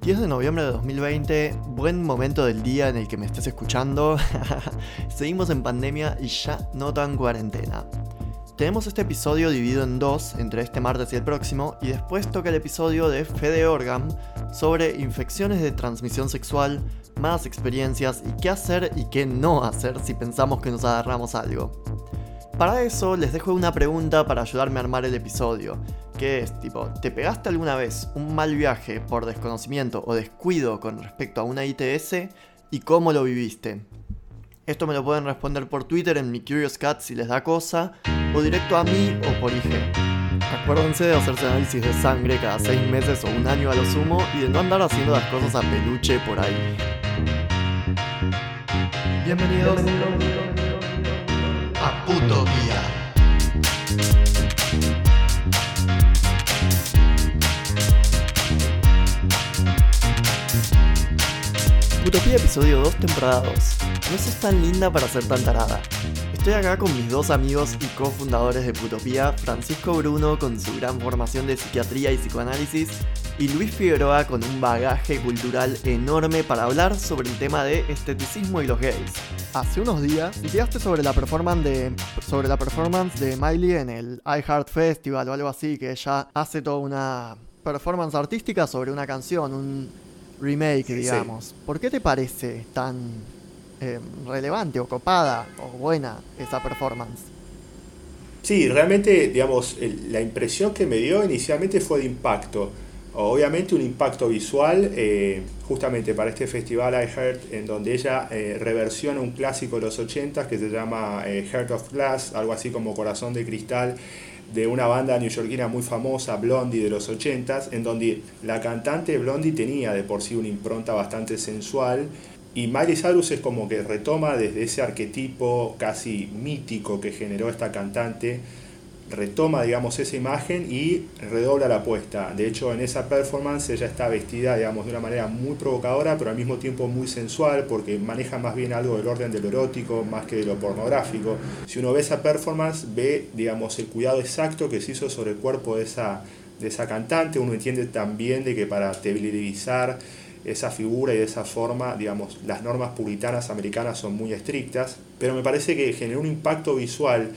10 de noviembre de 2020, buen momento del día en el que me estés escuchando. Seguimos en pandemia y ya no tan cuarentena. Tenemos este episodio dividido en dos, entre este martes y el próximo, y después toca el episodio de Fede Orgam sobre infecciones de transmisión sexual, malas experiencias y qué hacer y qué no hacer si pensamos que nos agarramos algo. Para eso les dejo una pregunta para ayudarme a armar el episodio, que es tipo, ¿te pegaste alguna vez un mal viaje por desconocimiento o descuido con respecto a una ITS y cómo lo viviste? Esto me lo pueden responder por Twitter en mi Curious Cat si les da cosa, o directo a mí o por IG. Acuérdense de hacerse análisis de sangre cada 6 meses o un año a lo sumo y de no andar haciendo las cosas a peluche por ahí. Bienvenidos a Puto Guía. Utopía episodio 2 temporada 2. No sos tan linda para ser tan tarada. Estoy acá con mis dos amigos y cofundadores de Putopía, Francisco Bruno con su gran formación de psiquiatría y psicoanálisis, y Luis Figueroa con un bagaje cultural enorme para hablar sobre el tema de esteticismo y los gays. Hace unos días tiraste sobre la performance sobre la performance de Miley en el iHeart Festival o algo así, que ella hace toda una performance artística sobre una canción, un remake, digamos. ¿Por qué te parece tan eh, relevante o copada o buena esa performance? Sí, realmente, digamos, el- la impresión que me dio inicialmente fue de impacto. Obviamente un impacto visual, eh, justamente para este festival I Heart, en donde ella eh, reversiona un clásico de los 80 que se llama Heart of Glass, algo así como Corazón de Cristal, de una banda neoyorquina muy famosa, Blondie, de los 80s, en donde la cantante Blondie tenía de por sí una impronta bastante sensual. Y Miley Cyrus es como que retoma desde ese arquetipo casi mítico que generó esta cantante, retoma, digamos, esa imagen y redobla la apuesta. De hecho, en esa performance ella está vestida, digamos, de una manera muy provocadora, pero al mismo tiempo muy sensual, porque maneja más bien algo del orden de lo erótico más que de lo pornográfico. Si uno ve esa performance, ve, digamos, el cuidado exacto que se hizo sobre el cuerpo de esa, de esa cantante. Uno entiende también de que para televisar esa figura y de esa forma, digamos, las normas puritanas americanas son muy estrictas, pero me parece que generó un impacto visual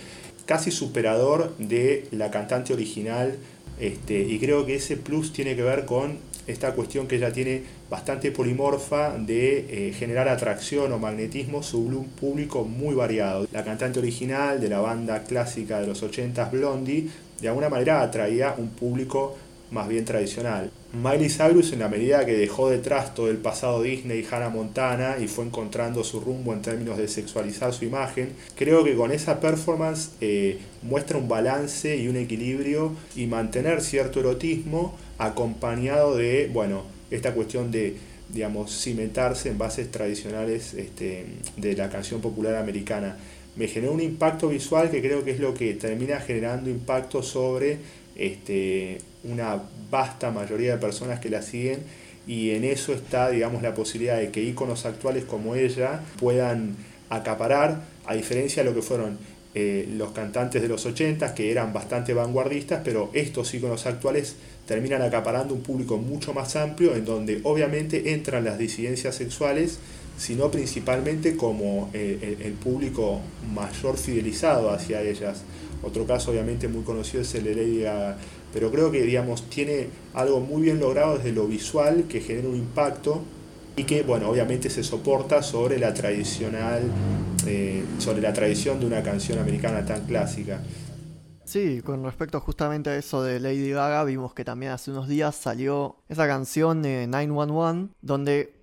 casi superador de la cantante original este, y creo que ese plus tiene que ver con esta cuestión que ella tiene bastante polimorfa de eh, generar atracción o magnetismo sobre un público muy variado. La cantante original de la banda clásica de los 80s Blondie de alguna manera atraía un público más bien tradicional. Miley Cyrus en la medida que dejó detrás todo el pasado Disney y Hannah Montana y fue encontrando su rumbo en términos de sexualizar su imagen, creo que con esa performance eh, muestra un balance y un equilibrio y mantener cierto erotismo acompañado de, bueno, esta cuestión de digamos, cimentarse en bases tradicionales este, de la canción popular americana. Me generó un impacto visual que creo que es lo que termina generando impacto sobre este, una vasta mayoría de personas que la siguen y en eso está, digamos, la posibilidad de que íconos actuales como ella puedan acaparar, a diferencia de lo que fueron eh, los cantantes de los 80 que eran bastante vanguardistas, pero estos íconos actuales terminan acaparando un público mucho más amplio en donde obviamente entran las disidencias sexuales, sino principalmente como eh, el, el público mayor fidelizado hacia ellas. Otro caso obviamente muy conocido es el de Lady Gaga, pero creo que digamos tiene algo muy bien logrado desde lo visual que genera un impacto y que bueno obviamente se soporta sobre la tradicional eh, sobre la tradición de una canción americana tan clásica. Sí, con respecto justamente a eso de Lady Gaga, vimos que también hace unos días salió esa canción de 911, donde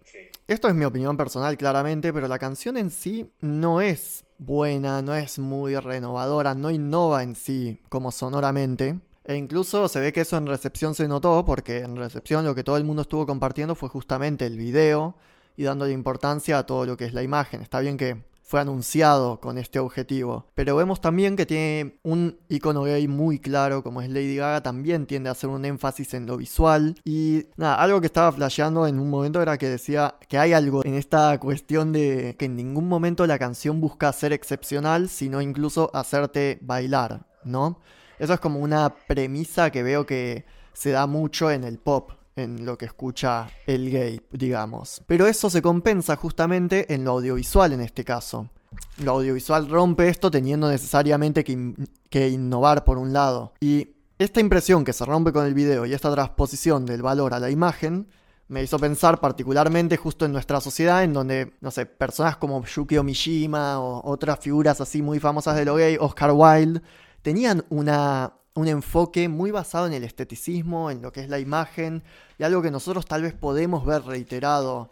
esto es mi opinión personal claramente, pero la canción en sí no es buena, no es muy renovadora, no innova en sí como sonoramente. E incluso se ve que eso en recepción se notó, porque en recepción lo que todo el mundo estuvo compartiendo fue justamente el video y dándole importancia a todo lo que es la imagen. Está bien que fue anunciado con este objetivo. Pero vemos también que tiene un icono gay muy claro, como es Lady Gaga, también tiende a hacer un énfasis en lo visual. Y nada, algo que estaba flasheando en un momento era que decía que hay algo en esta cuestión de que en ningún momento la canción busca ser excepcional, sino incluso hacerte bailar, ¿no? Eso es como una premisa que veo que se da mucho en el pop en lo que escucha el gay, digamos. Pero eso se compensa justamente en lo audiovisual en este caso. Lo audiovisual rompe esto teniendo necesariamente que, que innovar por un lado. Y esta impresión que se rompe con el video y esta transposición del valor a la imagen me hizo pensar particularmente justo en nuestra sociedad, en donde, no sé, personas como Yukio Mishima o otras figuras así muy famosas de lo gay, Oscar Wilde, tenían una, un enfoque muy basado en el esteticismo, en lo que es la imagen, y algo que nosotros tal vez podemos ver reiterado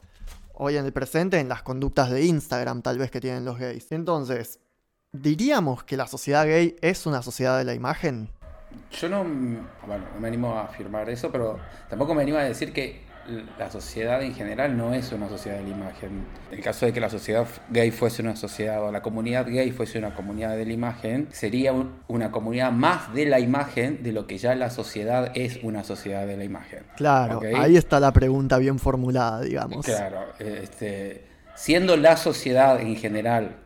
hoy en el presente en las conductas de Instagram, tal vez que tienen los gays. Entonces, ¿diríamos que la sociedad gay es una sociedad de la imagen? Yo no, bueno, no me animo a afirmar eso, pero tampoco me animo a decir que la sociedad en general no es una sociedad de la imagen. En el caso de que la sociedad gay fuese una sociedad o la comunidad gay fuese una comunidad de la imagen, sería una comunidad más de la imagen de lo que ya la sociedad es una sociedad de la imagen. Claro, ahí está la pregunta bien formulada, digamos. Claro, este, siendo la sociedad en general,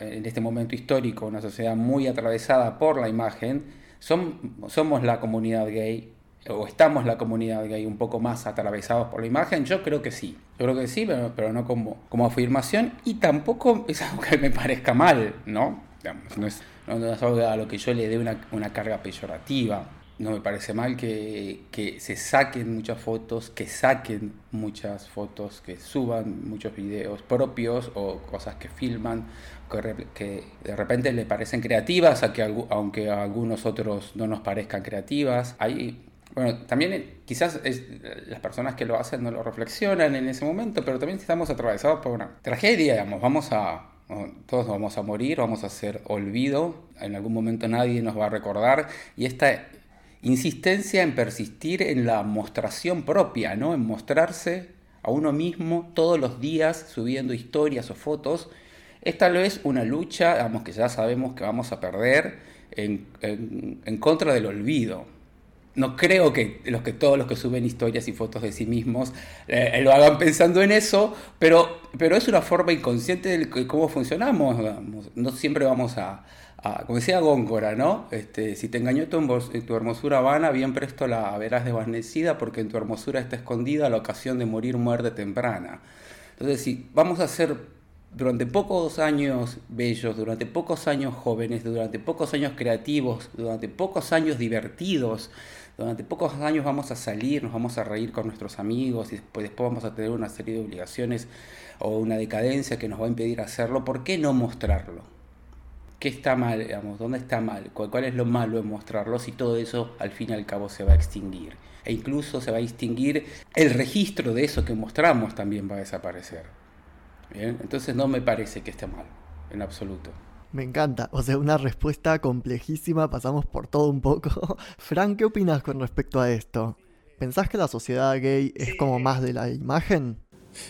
en este momento histórico, una sociedad muy atravesada por la imagen, somos la comunidad gay o estamos la comunidad gay un poco más atravesados por la imagen? Yo creo que sí. Yo creo que sí, pero, pero no como, como afirmación y tampoco es algo que me parezca mal, ¿no? no, es, no, es algo a lo que yo le dé una, una carga peyorativa. No me parece mal que, que, se saquen muchas fotos, que saquen muchas fotos, que suban muchos videos propios o cosas que filman, que, que de repente le parecen creativas, a que, aunque a algunos otros no nos parezcan creativas. Hay bueno, también eh, quizás las personas que lo hacen no lo reflexionan en ese momento, pero también estamos atravesados por una tragedia, digamos, vamos a, todos vamos a morir, vamos a ser olvido, en algún momento nadie nos va a recordar, y esta insistencia en persistir en la mostración propia, ¿no? En mostrarse a uno mismo todos los días subiendo historias o fotos, es tal vez una lucha, digamos, que ya sabemos que vamos a perder en, en contra del olvido no creo que, los que todos los que suben historias y fotos de sí mismos eh, lo hagan pensando en eso, pero, pero es una forma inconsciente de cómo funcionamos. No siempre vamos a, como decía Góngora, ¿no? Este, si te engañó tu, tu hermosura vana, bien presto la verás desvanecida, porque en tu hermosura está escondida la ocasión de morir muerte temprana. Entonces, si vamos a ser durante pocos años bellos, durante pocos años jóvenes, durante pocos años creativos, durante pocos años divertidos, durante pocos años vamos a salir, nos vamos a reír con nuestros amigos y después, después vamos a tener una serie de obligaciones o una decadencia que nos va a impedir hacerlo, ¿por qué no mostrarlo? ¿Qué está mal, digamos? ¿Dónde está mal? ¿Cuál, es lo malo en mostrarlo si todo eso al fin y al cabo se va a extinguir? E incluso se va a extinguir el registro de eso que mostramos también va a desaparecer. ¿Bien? Entonces no me parece que esté mal, en absoluto. Me encanta. O sea, una respuesta complejísima, pasamos por todo un poco. Frank, ¿qué opinas con respecto a esto? ¿Pensás que la sociedad gay es como más de la imagen?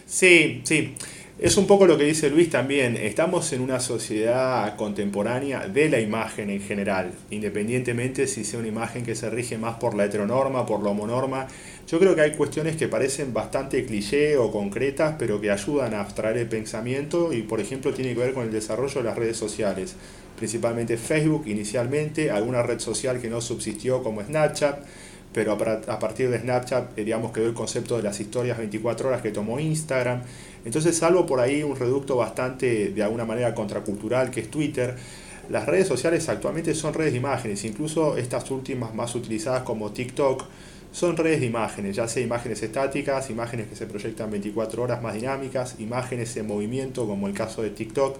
Sí, sí. Es un poco lo que dice Luis también. Estamos en una sociedad contemporánea de la imagen en general, independientemente si sea una imagen que se rige más por la heteronorma, por la homonorma. Yo creo que hay cuestiones que parecen bastante cliché o concretas, pero que ayudan a abstraer el pensamiento y, por ejemplo, tiene que ver con el desarrollo de las redes sociales, principalmente Facebook inicialmente, alguna red social que no subsistió como Snapchat pero a partir de Snapchat, eh, digamos, quedó el concepto de las historias 24 horas que tomó Instagram. Entonces, salvo por ahí un reducto bastante, de alguna manera, contracultural, que es Twitter, las redes sociales actualmente son redes de imágenes, incluso estas últimas más utilizadas como TikTok, son redes de imágenes, ya sea imágenes estáticas, imágenes que se proyectan 24 horas más dinámicas, imágenes en movimiento como el caso de TikTok.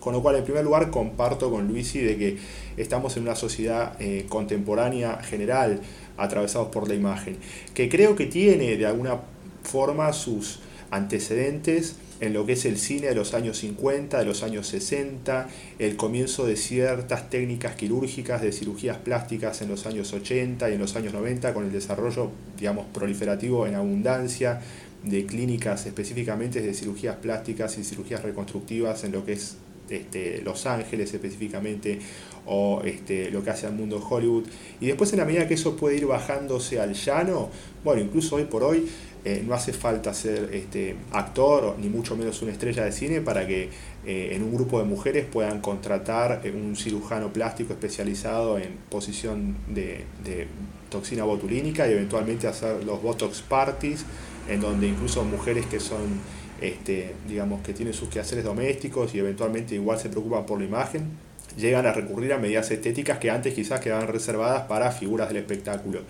Con lo cual, en primer lugar, comparto con Luisi de que estamos en una sociedad eh, contemporánea general atravesados por la imagen, que creo que tiene de alguna forma sus antecedentes en lo que es el cine de los años 50, de los años 60, el comienzo de ciertas técnicas quirúrgicas de cirugías plásticas en los años 80 y en los años 90, con el desarrollo, digamos, proliferativo en abundancia de clínicas específicamente de cirugías plásticas y cirugías reconstructivas en lo que es este, Los Ángeles específicamente, o este, lo que hace al mundo Hollywood. Y después en la medida que eso puede ir bajándose al llano, bueno, incluso hoy por hoy eh, no hace falta ser este, actor, ni mucho menos una estrella de cine, para que eh, en un grupo de mujeres puedan contratar eh, un cirujano plástico especializado en posición de, toxina botulínica y eventualmente hacer los Botox parties, en donde incluso mujeres que son, este, digamos, que tienen sus quehaceres domésticos y eventualmente igual se preocupan por la imagen, llegan a recurrir a medidas estéticas que antes quizás quedaban reservadas para figuras del espectáculo.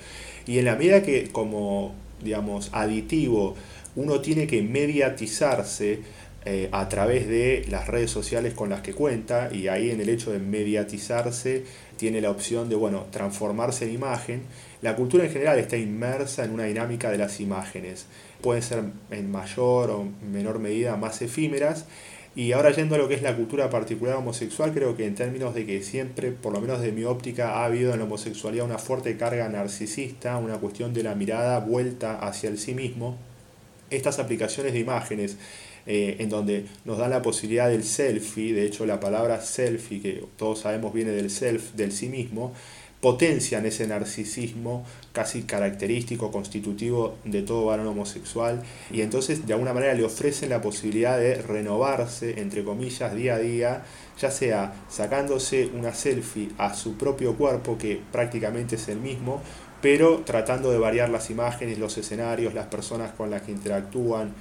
Y en la medida que como, digamos, aditivo uno tiene que mediatizarse, eh, a través de las redes sociales con las que cuenta y ahí en el hecho de mediatizarse tiene la opción de bueno, transformarse en imagen. La cultura en general está inmersa en una dinámica de las imágenes. Pueden ser en mayor o menor medida más efímeras. Y ahora yendo a lo que es la cultura particular homosexual, creo que en términos de que siempre, por lo menos de mi óptica, ha habido en la homosexualidad una fuerte carga narcisista, una cuestión de la mirada vuelta hacia el sí mismo. Estas aplicaciones de imágenes eh, en donde nos da la posibilidad del selfie, de hecho la palabra selfie, que todos sabemos viene del self, del sí mismo, potencian ese narcisismo casi característico, constitutivo de todo varón homosexual, y entonces de alguna manera le ofrecen la posibilidad de renovarse, entre comillas, día a día, ya sea sacándose una selfie a su propio cuerpo, que prácticamente es el mismo, pero tratando de variar las imágenes, los escenarios, las personas con las que interactúan,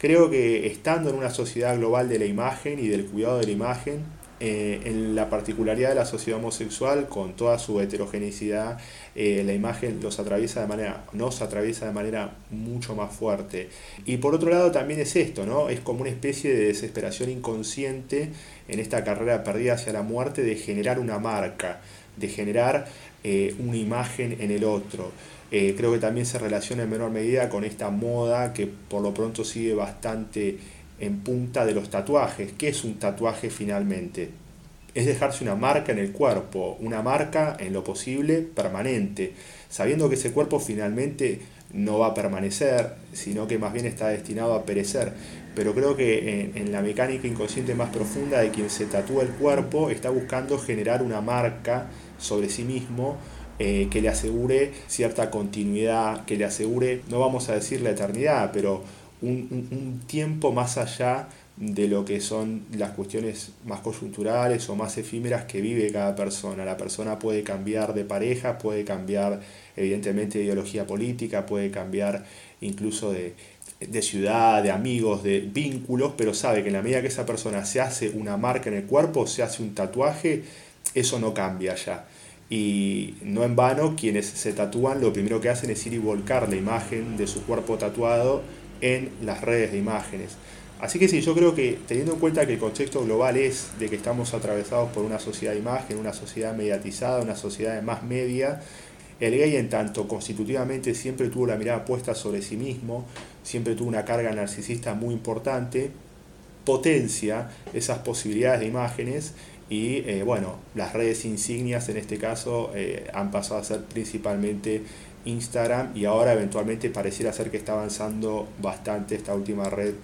Creo que estando en una sociedad global de la imagen y del cuidado de la imagen, eh, en la particularidad de la sociedad homosexual, con toda su heterogeneidad, eh, la imagen los atraviesa de manera, nos atraviesa de manera mucho más fuerte. Y por otro lado también es esto, ¿no? Es como una especie de desesperación inconsciente en esta carrera perdida hacia la muerte de generar una marca, de generar eh, una imagen en el otro. Creo que también se relaciona en menor medida con esta moda que por lo pronto sigue bastante en punta de los tatuajes. ¿Qué es un tatuaje finalmente? Es dejarse una marca en el cuerpo, una marca en lo posible permanente, sabiendo que ese cuerpo finalmente no va a permanecer, sino que más bien está destinado a perecer. Pero creo que en, la mecánica inconsciente más profunda de quien se tatúa el cuerpo está buscando generar una marca sobre sí mismo eh, que le asegure cierta continuidad, que le asegure, no vamos a decir la eternidad, pero un, tiempo más allá de lo que son las cuestiones más coyunturales o más efímeras que vive cada persona. La persona puede cambiar de pareja, puede cambiar evidentemente de ideología política, puede cambiar incluso de, de ciudad, de amigos, de vínculos, pero sabe que en la medida que esa persona se hace una marca en el cuerpo, se hace un tatuaje, eso no cambia ya. Y no en vano, quienes se tatúan lo primero que hacen es ir y volcar la imagen de su cuerpo tatuado en las redes de imágenes. Así que sí, yo creo que teniendo en cuenta que el contexto global es de que estamos atravesados por una sociedad de imagen, una sociedad mediatizada, una sociedad de más media, el gay en tanto constitutivamente siempre tuvo la mirada puesta sobre sí mismo, siempre tuvo una carga narcisista muy importante, potencia esas posibilidades de imágenes y eh, bueno, las redes insignias en este caso eh, han pasado a ser principalmente Instagram y ahora eventualmente pareciera ser que está avanzando bastante esta última red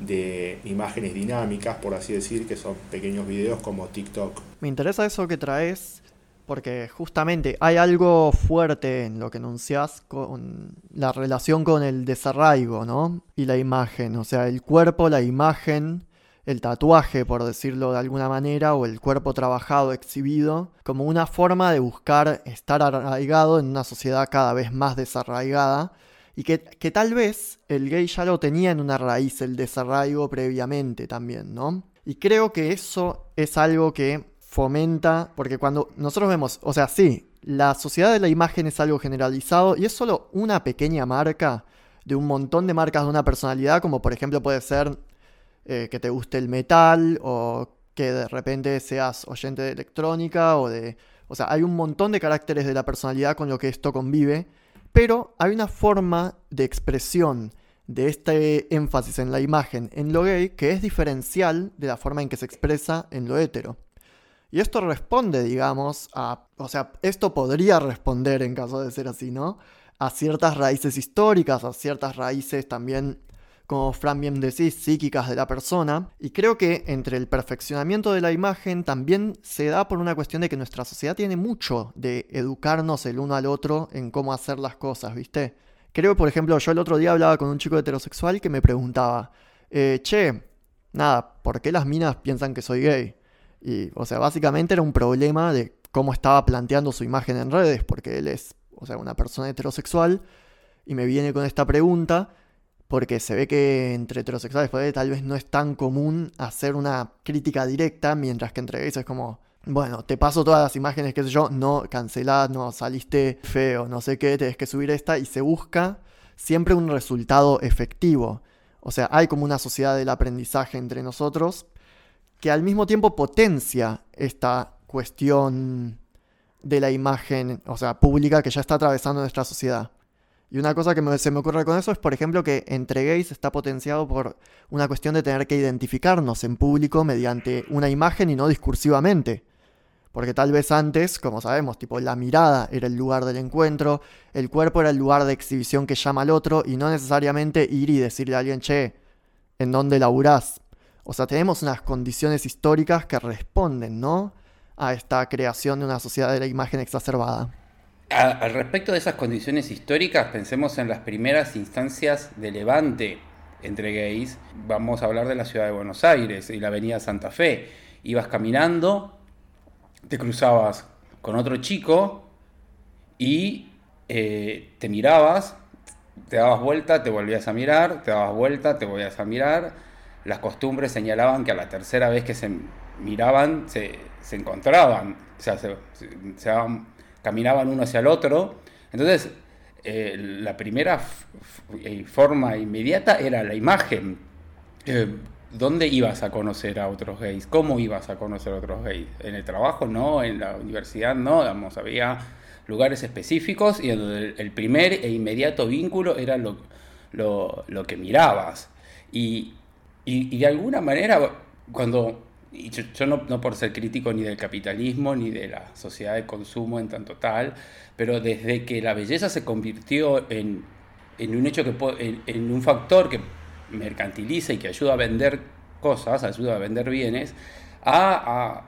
de imágenes dinámicas, por así decir, que son pequeños videos como TikTok. Me interesa eso que traes porque justamente hay algo fuerte en lo que enuncias con la relación con el desarraigo, ¿no? Y la imagen, o sea, el cuerpo, la imagen el tatuaje, por decirlo de alguna manera, o el cuerpo trabajado, exhibido, como una forma de buscar estar arraigado en una sociedad cada vez más desarraigada, y que, tal vez el gay ya lo tenía en una raíz, el desarraigo previamente también, ¿no? Y creo que eso es algo que fomenta, porque cuando nosotros vemos, o sea, sí, la sociedad de la imagen es algo generalizado y es solo una pequeña marca de un montón de marcas de una personalidad, como por ejemplo puede ser eh, que te guste el metal o que de repente seas oyente de electrónica o de... O sea, hay un montón de caracteres de la personalidad con lo que esto convive, pero hay una forma de expresión de este énfasis en la imagen en lo gay que es diferencial de la forma en que se expresa en lo hetero. Y esto responde, digamos, a... O sea, esto podría responder en caso de ser así, ¿no? A ciertas raíces históricas, a ciertas raíces también como Fran bien decís, psíquicas de la persona. Y creo que entre el perfeccionamiento de la imagen también se da por una cuestión de que nuestra sociedad tiene mucho de educarnos el uno al otro en cómo hacer las cosas, ¿viste? Creo, por ejemplo, yo el otro día hablaba con un chico heterosexual que me preguntaba, eh, che, nada, ¿por qué las minas piensan que soy gay? Y, o sea, básicamente era un problema de cómo estaba planteando su imagen en redes, porque él es o sea, una persona heterosexual, y me viene con esta pregunta, porque se ve que entre heterosexuales pues, tal vez no es tan común hacer una crítica directa, mientras que entre gays es como, bueno, te paso todas las imágenes, qué sé yo, no, cancelad, no, saliste feo, no sé qué, tenés que subir esta, y se busca siempre un resultado efectivo. O sea, hay como una sociedad del aprendizaje entre nosotros que al mismo tiempo potencia esta cuestión de la imagen, o sea, pública que ya está atravesando nuestra sociedad. Y una cosa que se me ocurre con eso es, por ejemplo, que entre gays está potenciado por una cuestión de tener que identificarnos en público mediante una imagen y no discursivamente. Porque tal vez antes, como sabemos, tipo la mirada era el lugar del encuentro, el cuerpo era el lugar de exhibición que llama al otro y no necesariamente ir y decirle a alguien, che, ¿en dónde laburás? O sea, tenemos unas condiciones históricas que responden, ¿no? A esta creación de una sociedad de la imagen exacerbada. Al respecto de esas condiciones históricas, pensemos en las primeras instancias de levante entre gays. Vamos a hablar de la ciudad de Buenos Aires y la avenida Santa Fe. Ibas caminando te cruzabas con otro chico y eh, te mirabas, te dabas vuelta, te volvías a mirar, te dabas vuelta, te volvías a mirar. Las costumbres señalaban que a la tercera vez que se miraban se, encontraban, o sea, se, caminaban uno hacia el otro. Entonces, eh, la primera eh, forma inmediata era la imagen. ¿dónde ibas a conocer a otros gays? ¿Cómo ibas a conocer a otros gays? ¿En el trabajo? No, en la universidad no, digamos, había lugares específicos y el, primer e inmediato vínculo era lo, que mirabas. Y, de alguna manera, cuando, yo, no, por ser crítico ni del capitalismo ni de la sociedad de consumo en tanto tal, pero desde que la belleza se convirtió en, un hecho que en un factor que mercantiliza y que ayuda a vender cosas, ayuda a vender bienes, ha,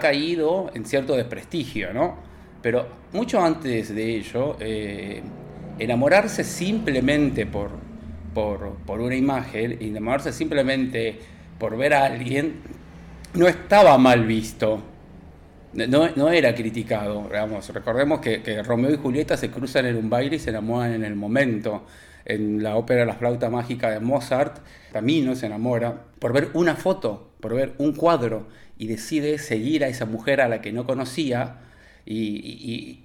caído en cierto desprestigio, ¿no? Pero mucho antes de ello, eh, enamorarse simplemente por, por, una imagen, enamorarse simplemente por ver a alguien, no estaba mal visto. No, era criticado, Recordemos que, que Romeo y Julieta se cruzan en un baile y se enamoran en el momento en la ópera La flauta mágica de Mozart, Camino se enamora por ver una foto, por ver un cuadro y decide seguir a esa mujer a la que no conocía y,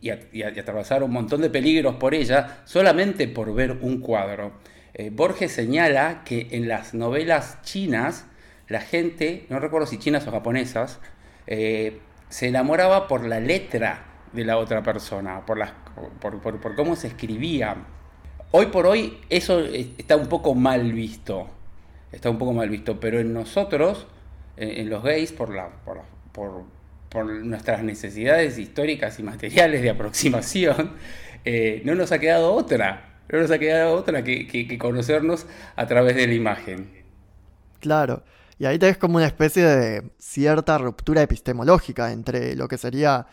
atravesar un montón de peligros por ella solamente por ver un cuadro. Eh, Borges señala que en las novelas chinas la gente, no recuerdo si chinas o japonesas, eh, se enamoraba por la letra de la otra persona, por, cómo se escribía. Hoy por hoy eso está un poco mal visto, está un poco mal visto, pero en nosotros, en, los gays, por, nuestras necesidades históricas y materiales de aproximación, eh, no nos ha quedado otra, no nos ha quedado otra que, conocernos a través de la imagen. Claro. Y ahí tenés como una especie de cierta ruptura epistemológica entre lo que sería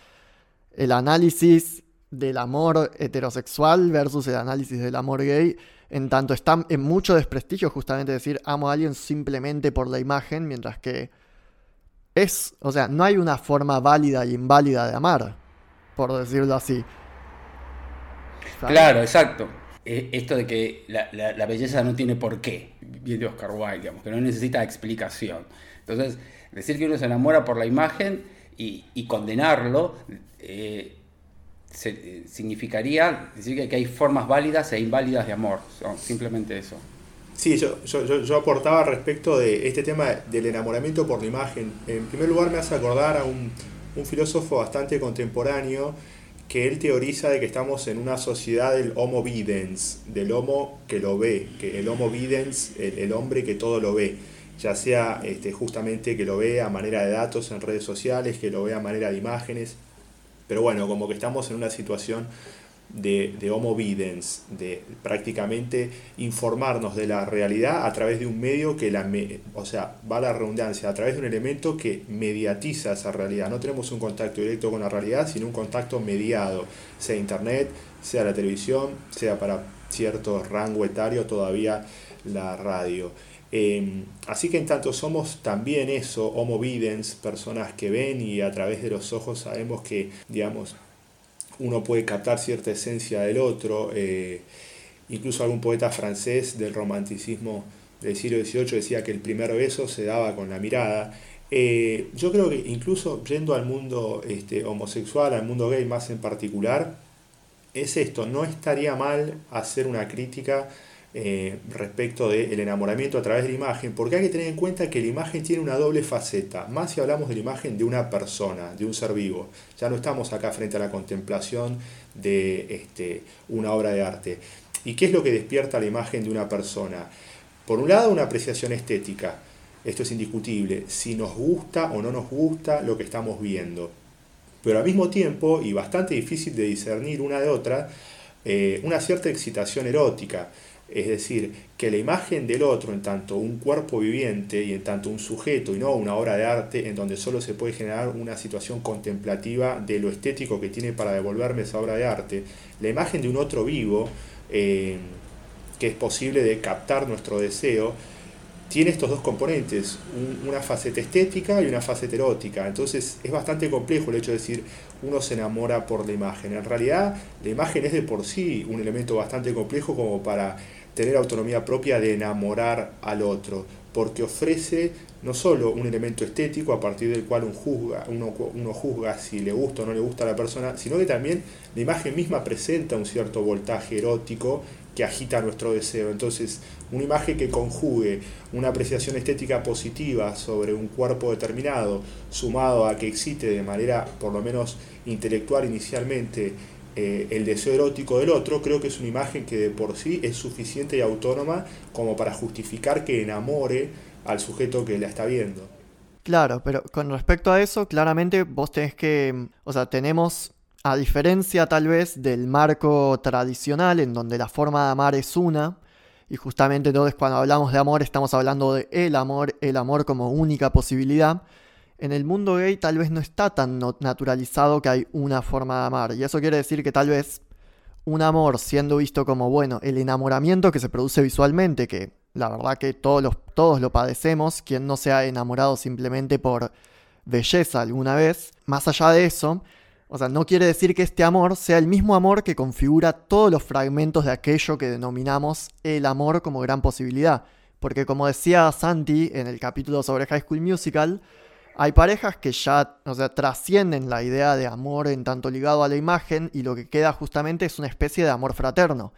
el análisis del amor heterosexual versus el análisis del amor gay, en tanto está en mucho desprestigio justamente decir amo a alguien simplemente por la imagen, mientras que es, o sea, no hay una forma válida y inválida de amar, por decirlo así. Claro, exacto. E, esto de que la, belleza no tiene por qué, bien de Oscar Wilde, digamos, que no necesita explicación. Entonces, decir que uno se enamora por la imagen y, condenarlo, eh, eh, significaría decir que, hay formas válidas e inválidas de amor, simplemente eso. Sí, yo, yo, aportaba respecto de este tema del enamoramiento por la imagen. En primer lugar me hace acordar a un, filósofo bastante contemporáneo que él teoriza de que estamos en una sociedad del homo videns, del homo que lo ve, que el homo videns, el, hombre que todo lo ve, ya sea este, justamente que lo ve a manera de datos en redes sociales, que lo ve a manera de imágenes, pero bueno, como que estamos en una situación de, de homo videns, de prácticamente informarnos de la realidad a través de un medio que la, o sea, va a la redundancia, a través de un elemento que mediatiza esa realidad. No tenemos un contacto directo con la realidad, sino un contacto mediado, sea internet, sea la televisión, sea para cierto rango etario todavía la radio. Em, así que en tanto somos también eso, homo videns, personas que ven y a través de los ojos sabemos que, digamos, uno puede captar cierta esencia del otro. incluso algún poeta francés del romanticismo del siglo XVIII decía que el primer beso se daba con la mirada. yo creo que incluso yendo al mundo este, homosexual, al mundo gay más en particular, es esto, no estaría mal hacer una crítica eh, respecto del enamoramiento a través de la imagen, porque hay que tener en cuenta que la imagen tiene una doble faceta, más si hablamos de la imagen de una persona, de un ser vivo. Ya no estamos acá frente a la contemplación de este, una obra de arte. ¿Y qué es lo que despierta la imagen de una persona? Por un lado, una apreciación estética. Esto es indiscutible, si nos gusta o no nos gusta lo que estamos viendo pero al mismo tiempo, y bastante difícil de discernir una de otra, eh, una cierta excitación erótica. Es decir, que la imagen del otro, en tanto un cuerpo viviente y en tanto un sujeto y no una obra de arte, en donde solo se puede generar una situación contemplativa de lo estético que tiene para devolverme esa obra de arte, la imagen de un otro vivo, eh, que es posible de captar nuestro deseo, tiene estos dos componentes, una faceta estética y una faceta erótica. Entonces es bastante complejo el hecho de decir uno se enamora por la imagen. En realidad la imagen es de por sí un elemento bastante complejo como para tener autonomía propia de enamorar al otro, porque ofrece no solo un elemento estético a partir del cual uno juzga, uno, uno juzga si le gusta o no le gusta a la persona, sino que también la imagen misma presenta un cierto voltaje erótico que agita nuestro deseo. Entonces, una imagen que conjugue una apreciación estética positiva sobre un cuerpo determinado, sumado a que excite de manera por lo menos intelectual inicialmente eh, el deseo erótico del otro, creo que es una imagen que de por sí es suficiente y autónoma como para justificar que enamore al sujeto que la está viendo. Claro, pero con respecto a eso, claramente vos tenés que, o sea, tenemos a diferencia tal vez del marco tradicional en donde la forma de amar es una, y justamente entonces cuando hablamos de amor estamos hablando de el amor, el amor como única posibilidad, en el mundo gay tal vez no está tan naturalizado que hay una forma de amar. Y eso quiere decir que tal vez un amor siendo visto como, bueno, el enamoramiento que se produce visualmente, que la verdad que todos, todos lo padecemos, quien no se ha enamorado simplemente por belleza alguna vez, más allá de eso, o sea, no quiere decir que este amor sea el mismo amor que configura todos los fragmentos de aquello que denominamos el amor como gran posibilidad. Porque como decía Santi en el capítulo sobre High School Musical, hay parejas que ya, o sea, trascienden la idea de amor en tanto ligado a la imagen y lo que queda justamente es una especie de amor fraterno,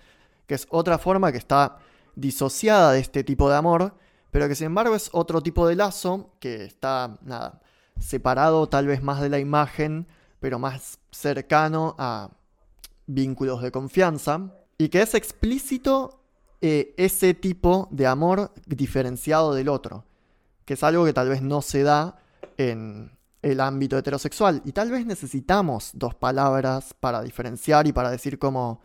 que es otra forma que está disociada de este tipo de amor, pero que sin embargo es otro tipo de lazo que está, nada, separado tal vez más de la imagen pero más cercano a vínculos de confianza, y que es explícito eh, ese tipo de amor diferenciado del otro, que es algo que tal vez no se da en el ámbito heterosexual, y tal vez necesitamos dos palabras para diferenciar y para decir como,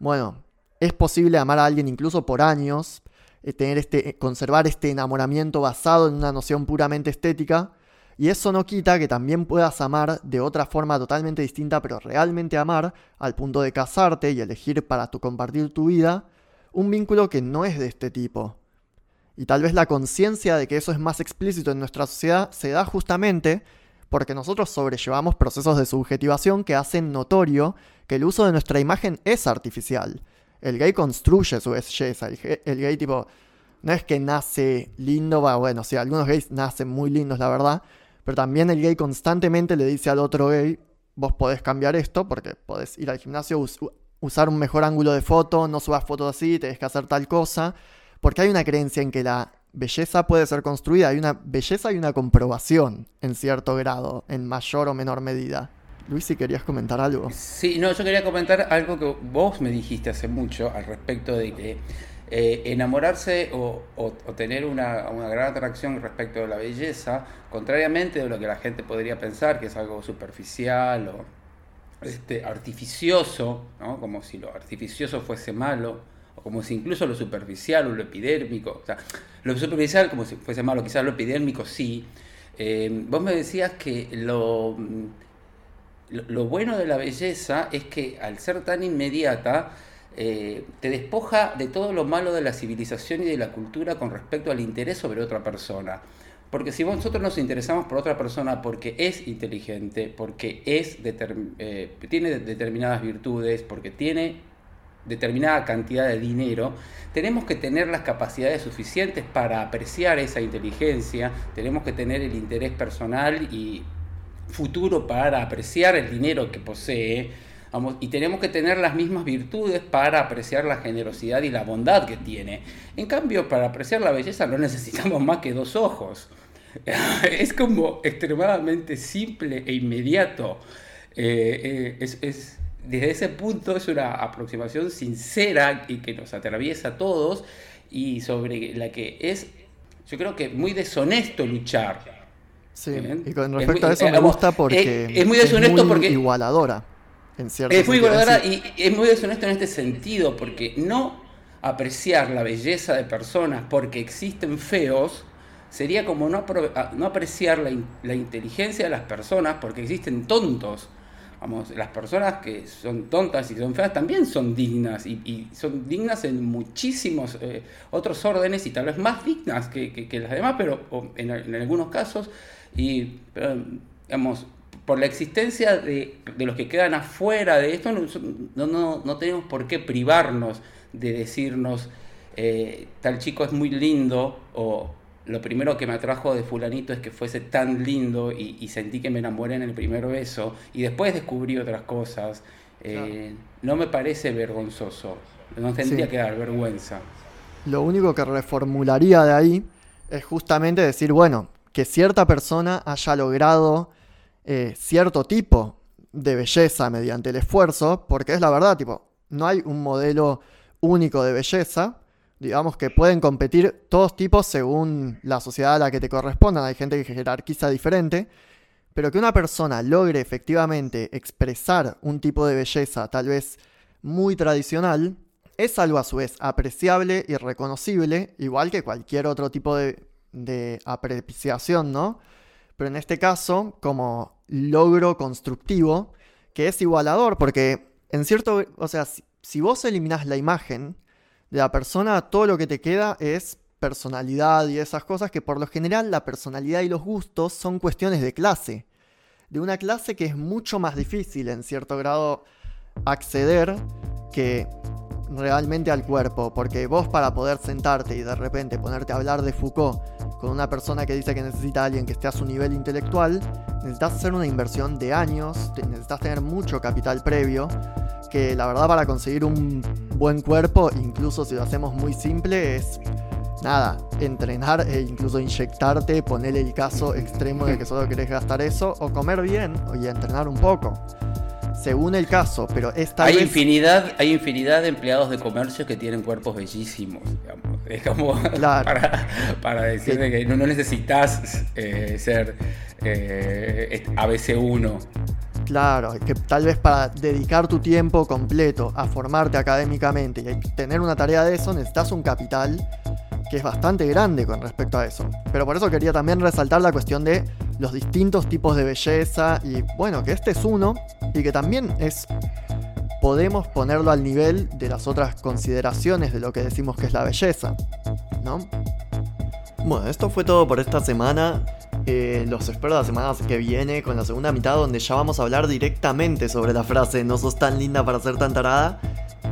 bueno, es posible amar a alguien incluso por años, eh, tener este, conservar este enamoramiento basado en una noción puramente estética, y eso no quita que también puedas amar de otra forma totalmente distinta, pero realmente amar, al punto de casarte y elegir para tu compartir tu vida, un vínculo que no es de este tipo. Y tal vez la conciencia de que eso es más explícito en nuestra sociedad se da justamente porque nosotros sobrellevamos procesos de subjetivación que hacen notorio que el uso de nuestra imagen es artificial. El gay construye su belleza, el gay, tipo, no es que nace lindo, bueno, sí, algunos gays nacen muy lindos, la verdad, pero también el gay constantemente le dice al otro gay, vos podés cambiar esto porque podés ir al gimnasio, usar un mejor ángulo de foto, no subas fotos así, tenés que hacer tal cosa. Porque hay una creencia en que la belleza puede ser construida, hay una belleza y una comprobación en cierto grado, en mayor o menor medida. Luis, si querías comentar algo. Sí, no, yo quería comentar algo que vos me dijiste hace mucho al respecto de que eh, enamorarse o, tener una, gran atracción respecto de la belleza, contrariamente de lo que la gente podría pensar, que es algo superficial o este, artificioso, como si lo artificioso fuese malo, o como si incluso lo superficial o lo epidérmico, o sea, lo superficial como si fuese malo, quizás lo epidérmico sí. Eh, vos me decías que lo, lo bueno de la belleza es que al ser tan inmediata, eh, te despoja de todo lo malo de la civilización y de la cultura con respecto al interés sobre otra persona. Porque si nosotros nos interesamos por otra persona porque es inteligente, porque es eh, tiene determinadas virtudes, porque tiene determinada cantidad de dinero, tenemos que tener las capacidades suficientes para apreciar esa inteligencia, tenemos que tener el interés personal y futuro para apreciar el dinero que posee, y tenemos que tener las mismas virtudes para apreciar la generosidad y la bondad que tiene. En cambio, para apreciar la belleza no necesitamos más que dos ojos. es como extremadamente simple e inmediato. Eh, eh, es, desde ese punto es una aproximación sincera y que nos atraviesa a todos y sobre la que es, yo creo que muy deshonesto luchar. Sí, y con respecto a eso me gusta porque es, muy deshonesto porque igualadora es muy y es muy deshonesto en este sentido, porque no apreciar la belleza de personas porque existen feos sería como no, no apreciar la, inteligencia de las personas porque existen tontos. Vamos, las personas que son tontas y son feas también son dignas y, son dignas en muchísimos eh, otros órdenes y tal vez más dignas que, las demás, pero en, algunos casos. Y, digamos, por la existencia de, los que quedan afuera de esto, no, no, no tenemos por qué privarnos de decirnos, eh, tal chico es muy lindo, o lo primero que me atrajo de fulanito es que fuese tan lindo y, sentí que me enamoré en el primer beso, y después descubrí otras cosas. Eh, no me parece vergonzoso, no tendría que dar vergüenza. Lo único que reformularía de ahí es justamente decir, bueno, que cierta persona haya logrado eh, cierto tipo de belleza mediante el esfuerzo, porque es la verdad, tipo, no hay un modelo único de belleza, digamos que pueden competir todos tipos según la sociedad a la que te correspondan, hay gente que jerarquiza diferente, pero que una persona logre efectivamente expresar un tipo de belleza tal vez muy tradicional, es algo a su vez apreciable y reconocible, igual que cualquier otro tipo de, de apreciación, ¿no? Pero en este caso, como logro constructivo que es igualador, porque en cierto, o sea, si, vos eliminás la imagen de la persona, todo lo que te queda es personalidad y esas cosas que por lo general la personalidad y los gustos son cuestiones de clase. De una clase que es mucho más difícil en cierto grado acceder que realmente al cuerpo, porque vos para poder sentarte y de repente ponerte a hablar de Foucault con una persona que dice que necesita a alguien que esté a su nivel intelectual, necesitas hacer una inversión de años, necesitas tener mucho capital previo, que la verdad para conseguir un buen cuerpo, incluso si lo hacemos muy simple, es nada, entrenar e incluso inyectarte, ponerle el caso extremo de que solo querés gastar eso, o comer bien y entrenar un poco según el caso, pero esta hay infinidad Hay infinidad de empleados de comercio que tienen cuerpos bellísimos, digamos. Es como para, decirte que, no, necesitas eh, ser eh, ABC1. Claro, que tal vez para dedicar tu tiempo completo a formarte académicamente y tener una tarea de eso necesitas un capital que es bastante grande con respecto a eso. Pero por eso quería también resaltar la cuestión de los distintos tipos de belleza y bueno, que este es uno y que también es podemos ponerlo al nivel de las otras consideraciones de lo que decimos que es la belleza, ¿no? Bueno, esto fue todo por esta semana. Eh, los espero la semana que viene con la segunda mitad donde ya vamos a hablar directamente sobre la frase no sos tan linda para ser tan tarada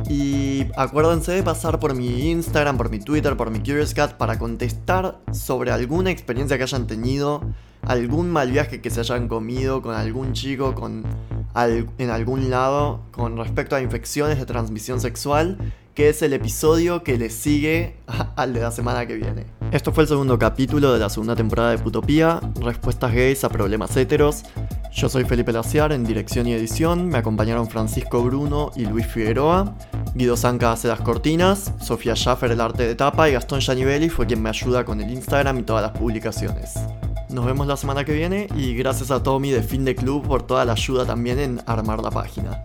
y acuérdense de pasar por mi Instagram, por mi Twitter, por mi Curious Cat para contestar sobre alguna experiencia que hayan tenido, algún mal viaje que se hayan comido con algún chico con en algún lado con respecto a infecciones de transmisión sexual, que es el episodio que le sigue al de la semana que viene. Esto fue el segundo capítulo de la segunda temporada de Putopía, respuestas gays a problemas heteros. Yo soy Felipe Laciar en dirección y edición, me acompañaron Francisco Bruno y Luis Figueroa, Guido Zanca hace las cortinas, Sofía Schaffer el arte de tapa y Gastón Giannivelli fue quien me ayuda con el Instagram y todas las publicaciones. Nos vemos la semana que viene y gracias a Tommy de Fin de Club por toda la ayuda también en armar la página.